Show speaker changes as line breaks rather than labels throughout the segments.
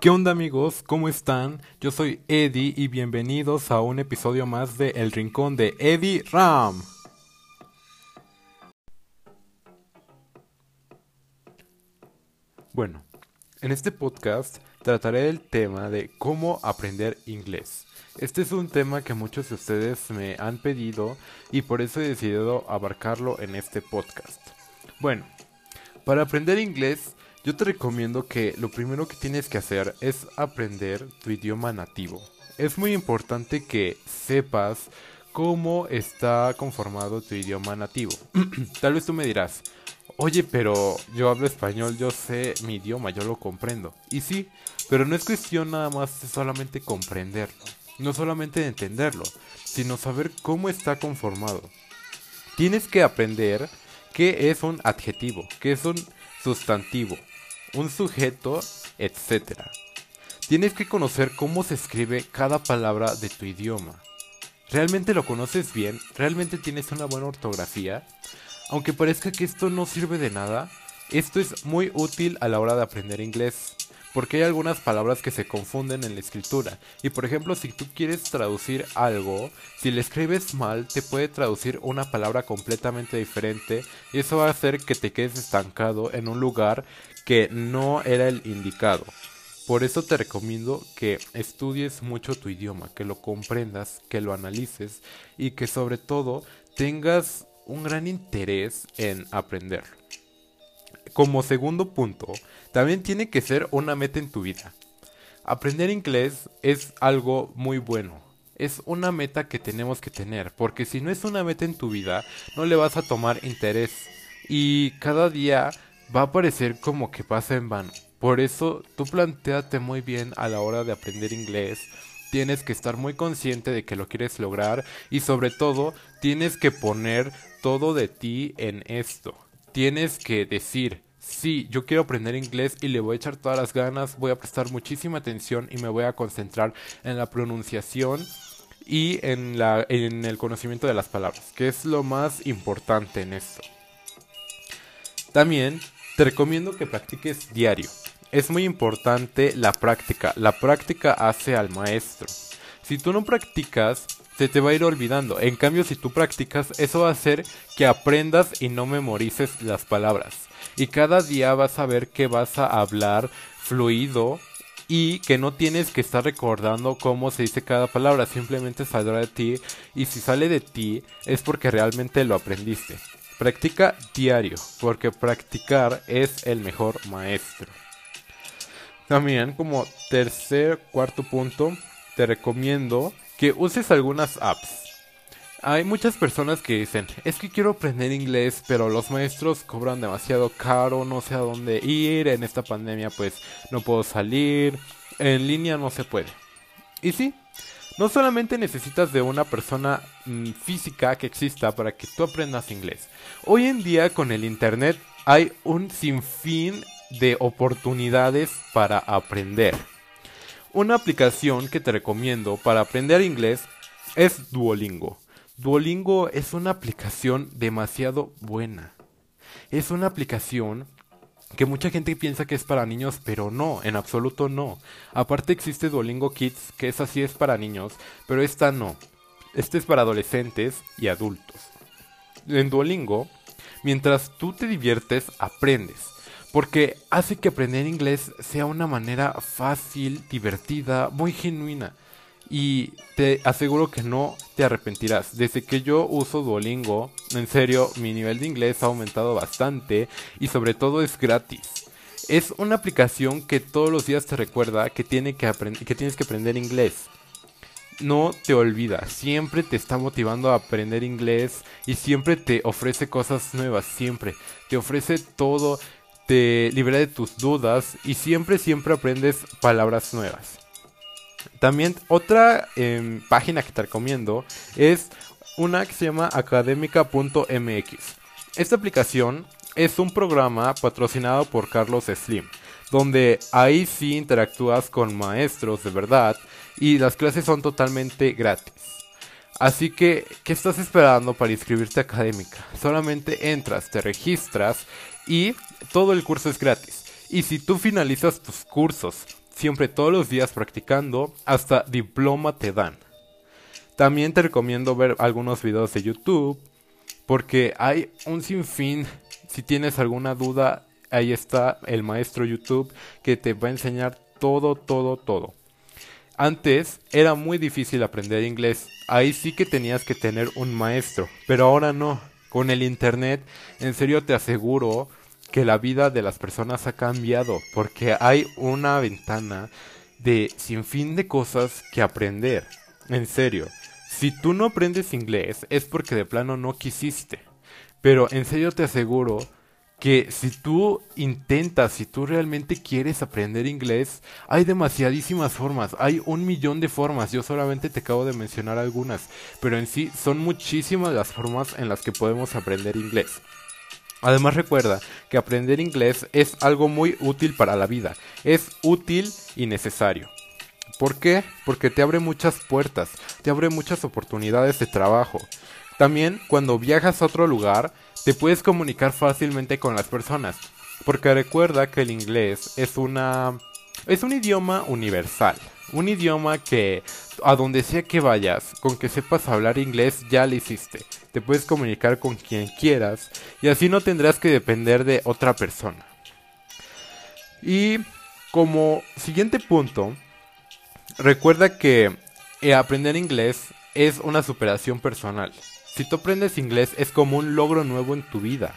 ¿Qué onda amigos? ¿Cómo están? Yo soy Eddie y bienvenidos a un episodio más de El Rincón de Eddie Ram. Bueno, en este podcast trataré el tema de cómo aprender inglés. Este es un tema que muchos de ustedes me han pedido y por eso he decidido abarcarlo en este podcast. Bueno, para aprender inglés yo te recomiendo que lo primero que tienes que hacer es aprender tu idioma nativo. Es muy importante que sepas cómo está conformado tu idioma nativo. Tal vez tú me dirás, oye, pero yo hablo español, yo sé mi idioma, yo lo comprendo. Y sí, pero no es cuestión nada más de solamente comprenderlo, no solamente de entenderlo, sino saber cómo está conformado. Tienes que aprender qué es un adjetivo, qué es un sustantivo, un sujeto, etc. Tienes que conocer cómo se escribe cada palabra de tu idioma. ¿Realmente lo conoces bien? ¿Realmente tienes una buena ortografía? Aunque parezca que esto no sirve de nada, esto es muy útil a la hora de aprender inglés, porque hay algunas palabras que se confunden en la escritura. Y por ejemplo, si tú quieres traducir algo, si le escribes mal, te puede traducir una palabra completamente diferente y eso va a hacer que te quedes estancado en un lugar que no era el indicado. Por eso te recomiendo que estudies mucho tu idioma, que lo comprendas, que lo analices y que sobre todo tengas un gran interés en aprenderlo. Como segundo punto, también tiene que ser una meta en tu vida. Aprender inglés es algo muy bueno. Es una meta que tenemos que tener, porque si no es una meta en tu vida, no le vas a tomar interés. Y cada día va a parecer como que pasa en vano. Por eso tú planteate muy bien a la hora de aprender inglés. Tienes que estar muy consciente de que lo quieres lograr y sobre todo tienes que poner todo de ti en esto. Tienes que decir, sí, yo quiero aprender inglés y le voy a echar todas las ganas, voy a prestar muchísima atención y me voy a concentrar en la pronunciación y en, la, en el conocimiento de las palabras, que es lo más importante en esto. También te recomiendo que practiques diario. Es muy importante la práctica. La práctica hace al maestro. Si tú no practicas, se te va a ir olvidando. En cambio, si tú practicas, eso va a hacer que aprendas y no memorices las palabras. Y cada día vas a ver que vas a hablar fluido y que no tienes que estar recordando cómo se dice cada palabra, simplemente saldrá de ti y si sale de ti es porque realmente lo aprendiste. Practica diario, porque practicar es el mejor maestro. También como tercer, cuarto punto, te recomiendo que uses algunas apps. Hay muchas personas que dicen, es que quiero aprender inglés, pero los maestros cobran demasiado caro, no sé a dónde ir, en esta pandemia pues no puedo salir, en línea no se puede. Y sí, no solamente necesitas de una persona mm, física que exista para que tú aprendas inglés. Hoy en día con el Internet hay un sinfín de oportunidades para aprender. Una aplicación que te recomiendo para aprender inglés es Duolingo. Duolingo es una aplicación demasiado buena. Es una aplicación que mucha gente piensa que es para niños, pero no, en absoluto no. Aparte existe Duolingo Kids, que es así es para niños, pero esta no. Este es para adolescentes y adultos. En Duolingo, mientras tú te diviertes, aprendes. Porque hace que aprender inglés sea una manera fácil, divertida, muy genuina y te aseguro que no te arrepentirás. Desde que yo uso Duolingo, en serio, mi nivel de inglés ha aumentado bastante y sobre todo es gratis. Es una aplicación que todos los días te recuerda que, tiene que, que tienes que aprender inglés. No te olvida, siempre te está motivando a aprender inglés y siempre te ofrece cosas nuevas, siempre. Te ofrece todo, te libera de tus dudas y siempre, siempre aprendes palabras nuevas. También otra em, página que te recomiendo es una que se llama académica.mx. Esta aplicación es un programa patrocinado por Carlos Slim, donde ahí sí interactúas con maestros de verdad y las clases son totalmente gratis. Así que, ¿qué estás esperando para inscribirte a Académica? Solamente entras, te registras y todo el curso es gratis. Y si tú finalizas tus cursos siempre todos los días practicando, hasta diploma te dan. También te recomiendo ver algunos videos de YouTube, porque hay un sinfín, si tienes alguna duda, ahí está el maestro YouTube que te va a enseñar todo, todo, todo. Antes era muy difícil aprender inglés, ahí sí que tenías que tener un maestro, pero ahora no. Con el Internet, en serio te aseguro que la vida de las personas ha cambiado, porque hay una ventana de sin fin de cosas que aprender. En serio, si tú no aprendes inglés es porque de plano no quisiste. Pero en serio te aseguro que si tú intentas, si tú realmente quieres aprender inglés, hay demasiadísimas formas, hay un millón de formas, yo solamente te acabo de mencionar algunas, pero en sí son muchísimas las formas en las que podemos aprender inglés. Además recuerda que aprender inglés es algo muy útil para la vida, es útil y necesario. ¿Por qué? Porque te abre muchas puertas, te abre muchas oportunidades de trabajo. También cuando viajas a otro lugar, te puedes comunicar fácilmente con las personas, porque recuerda que el inglés es una es un idioma universal, un idioma que a donde sea que vayas, con que sepas hablar inglés ya lo hiciste. Te puedes comunicar con quien quieras y así no tendrás que depender de otra persona. Y como siguiente punto, recuerda que eh, aprender inglés es una superación personal. Si tú aprendes inglés es como un logro nuevo en tu vida.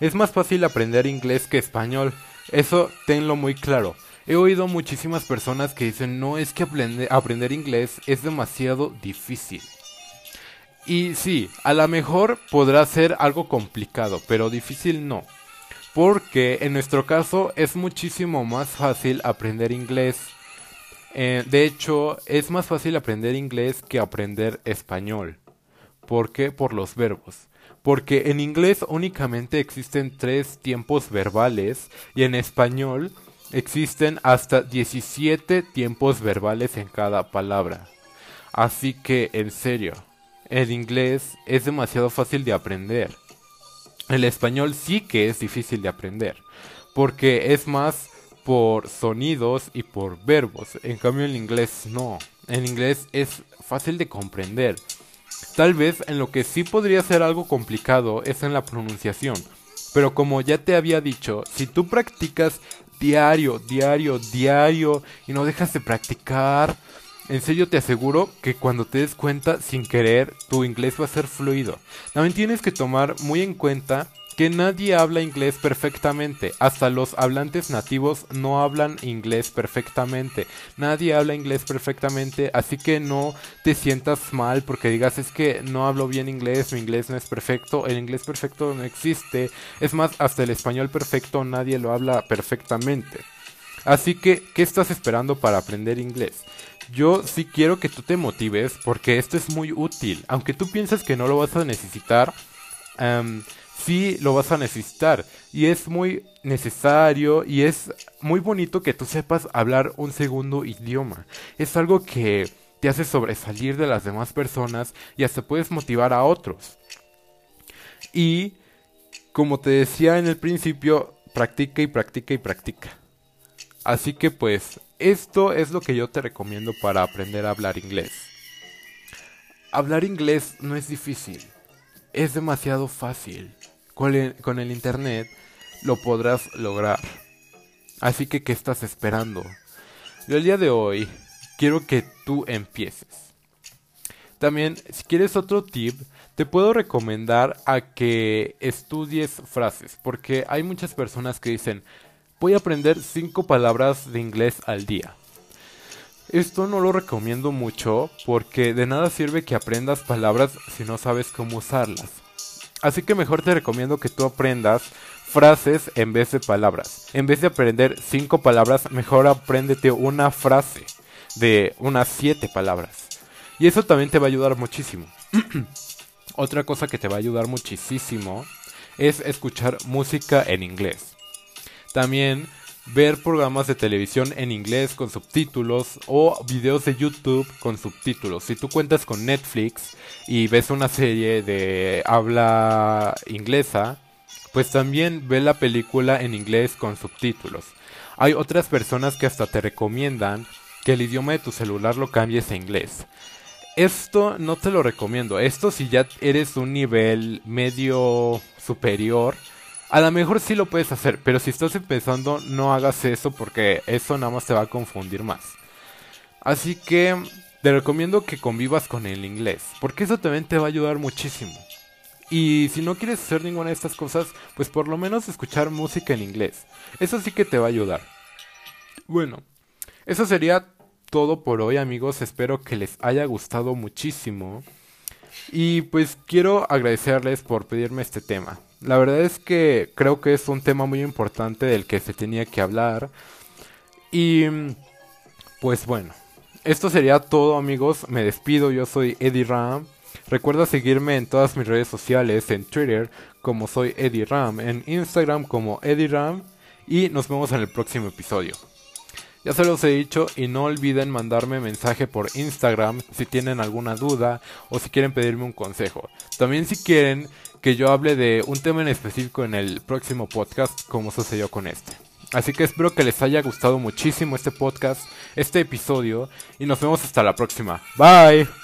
Es más fácil aprender inglés que español, eso tenlo muy claro. He oído muchísimas personas que dicen, no es que aprender, inglés es demasiado difícil. Y sí, a lo mejor podrá ser algo complicado, pero difícil no. Porque en nuestro caso es muchísimo más fácil aprender inglés. Eh, de hecho, es más fácil aprender inglés que aprender español. ¿Por qué? Por los verbos. Porque en inglés únicamente existen tres tiempos verbales y en español existen hasta 17 tiempos verbales en cada palabra. Así que, en serio, el inglés es demasiado fácil de aprender. El español sí que es difícil de aprender, porque es más por sonidos y por verbos. En cambio, el inglés no. En inglés es fácil de comprender. Tal vez en lo que sí podría ser algo complicado es en la pronunciación. Pero como ya te había dicho, si tú practicas diario, diario, diario y no dejas de practicar, en serio te aseguro que cuando te des cuenta sin querer, tu inglés va a ser fluido. También tienes que tomar muy en cuenta que nadie habla inglés perfectamente. Hasta los hablantes nativos no hablan inglés perfectamente. Nadie habla inglés perfectamente, así que no te sientas mal porque digas es que no hablo bien inglés, mi inglés no es perfecto. El inglés perfecto no existe. Es más, hasta el español perfecto nadie lo habla perfectamente. Así que, ¿qué estás esperando para aprender inglés? Yo sí quiero que tú te motives porque esto es muy útil. Aunque tú pienses que no lo vas a necesitar, sí lo vas a necesitar. Y es muy necesario y es muy bonito que tú sepas hablar un segundo idioma. Es algo que te hace sobresalir de las demás personas y hasta puedes motivar a otros. Y como te decía en el principio, practica y practica y practica. Así que pues, esto es lo que yo te recomiendo para aprender a hablar inglés. Hablar inglés no es difícil, es demasiado fácil con el, internet lo podrás lograr. Así que, ¿qué estás esperando? Yo el día de hoy quiero que tú empieces. También, si quieres otro tip, te puedo recomendar a que estudies frases, porque hay muchas personas que dicen, voy a aprender 5 palabras de inglés al día. Esto no lo recomiendo mucho porque de nada sirve que aprendas palabras si no sabes cómo usarlas. Así que mejor te recomiendo que tú aprendas frases en vez de palabras. En vez de aprender cinco palabras, mejor apréndete una frase de unas siete palabras. Y eso también te va a ayudar muchísimo. Otra cosa que te va a ayudar muchísimo es escuchar música en inglés. También ver programas de televisión en inglés con subtítulos o videos de YouTube con subtítulos. Si tú cuentas con Netflix y ves una serie de habla inglesa, pues también ve la película en inglés con subtítulos. Hay otras personas que hasta te recomiendan que el idioma de tu celular lo cambies a inglés. Esto no te lo recomiendo. Esto si ya eres un nivel medio superior, a lo mejor sí lo puedes hacer, pero si estás empezando no hagas eso porque eso nada más te va a confundir más. Así que te recomiendo que convivas con el inglés, porque eso también te va a ayudar muchísimo. Y si no quieres hacer ninguna de estas cosas, pues por lo menos escuchar música en inglés. Eso sí que te va a ayudar. Bueno, eso sería todo por hoy amigos, espero que les haya gustado muchísimo. Y pues quiero agradecerles por pedirme este tema. La verdad es que creo que es un tema muy importante del que se tenía que hablar. Y pues bueno, esto sería todo amigos, me despido, yo soy Eddie Ram. Recuerda seguirme en todas mis redes sociales, en Twitter como soy Eddie Ram, en Instagram como Eddie Ram y nos vemos en el próximo episodio. Ya se los he dicho y no olviden mandarme mensaje por Instagram si tienen alguna duda o si quieren pedirme un consejo. También si quieren que yo hable de un tema en específico en el próximo podcast como sucedió con este. Así que espero que les haya gustado muchísimo este podcast, este episodio y nos vemos hasta la próxima. Bye.